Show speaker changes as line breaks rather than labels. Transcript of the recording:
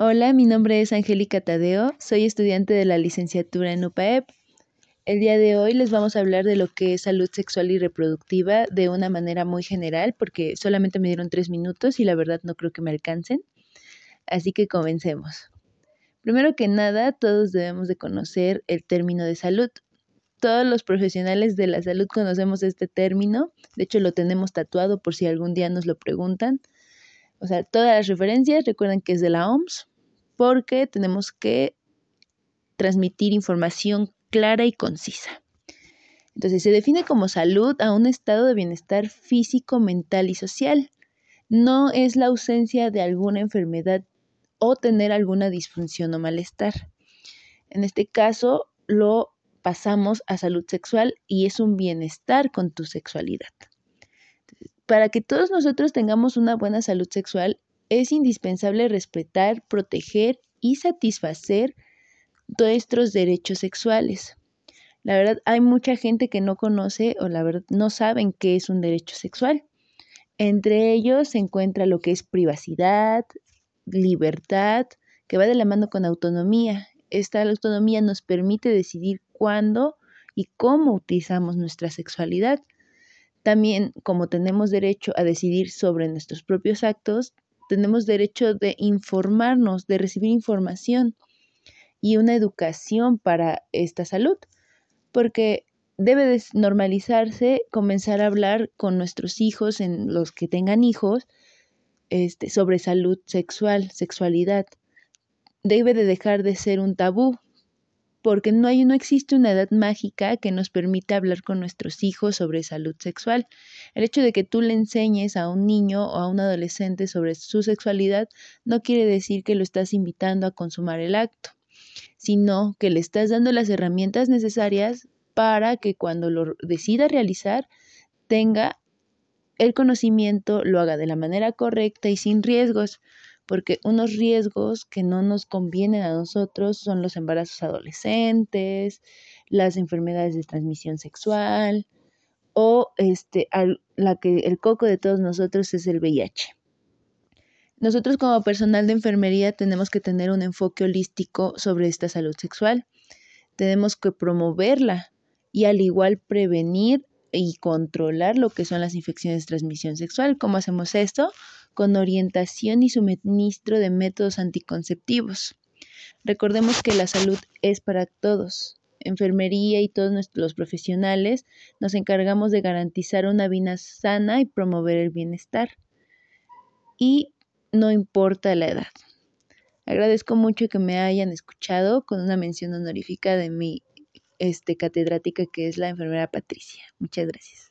Hola, mi nombre es Angélica Tadeo, soy estudiante de la licenciatura en UPAEP. El día de hoy les vamos a hablar de lo que es salud sexual y reproductiva de una manera muy general, porque solamente me dieron tres minutos y la verdad no creo que me alcancen. Así que comencemos. Primero que nada, todos debemos de conocer el término de salud. Todos los profesionales de la salud conocemos este término, de hecho lo tenemos tatuado por si algún día nos lo preguntan. O sea, todas las referencias recuerden que es de la OMS porque tenemos que transmitir información clara y concisa. Entonces, se define como salud a un estado de bienestar físico, mental y social. No es la ausencia de alguna enfermedad o tener alguna disfunción o malestar. En este caso, lo pasamos a salud sexual y es un bienestar con tu sexualidad. Para que todos nosotros tengamos una buena salud sexual, es indispensable respetar, proteger y satisfacer nuestros derechos sexuales. La verdad, hay mucha gente que no conoce o la verdad no saben qué es un derecho sexual. Entre ellos se encuentra lo que es privacidad, libertad, que va de la mano con autonomía. Esta autonomía nos permite decidir cuándo y cómo utilizamos nuestra sexualidad. También, como tenemos derecho a decidir sobre nuestros propios actos, tenemos derecho de informarnos, de recibir información y una educación para esta salud, porque debe normalizarse comenzar a hablar con nuestros hijos, en los que tengan hijos, este, sobre salud sexual, sexualidad. Debe de dejar de ser un tabú, porque no, hay, no existe una edad mágica que nos permita hablar con nuestros hijos sobre salud sexual. El hecho de que tú le enseñes a un niño o a un adolescente sobre su sexualidad no quiere decir que lo estás invitando a consumar el acto, sino que le estás dando las herramientas necesarias para que cuando lo decida realizar tenga el conocimiento, lo haga de la manera correcta y sin riesgos porque unos riesgos que no nos convienen a nosotros son los embarazos adolescentes, las enfermedades de transmisión sexual o este, la que el coco de todos nosotros es el VIH. Nosotros como personal de enfermería tenemos que tener un enfoque holístico sobre esta salud sexual. Tenemos que promoverla y al igual prevenir y controlar lo que son las infecciones de transmisión sexual. ¿Cómo hacemos esto? Con orientación y suministro de métodos anticonceptivos. Recordemos que la salud es para todos. Enfermería y todos nuestros profesionales nos encargamos de garantizar una vida sana y promover el bienestar. Y no importa la edad. Agradezco mucho que me hayan escuchado con una mención honorífica de mi este, catedrática que es la enfermera Patricia. Muchas gracias.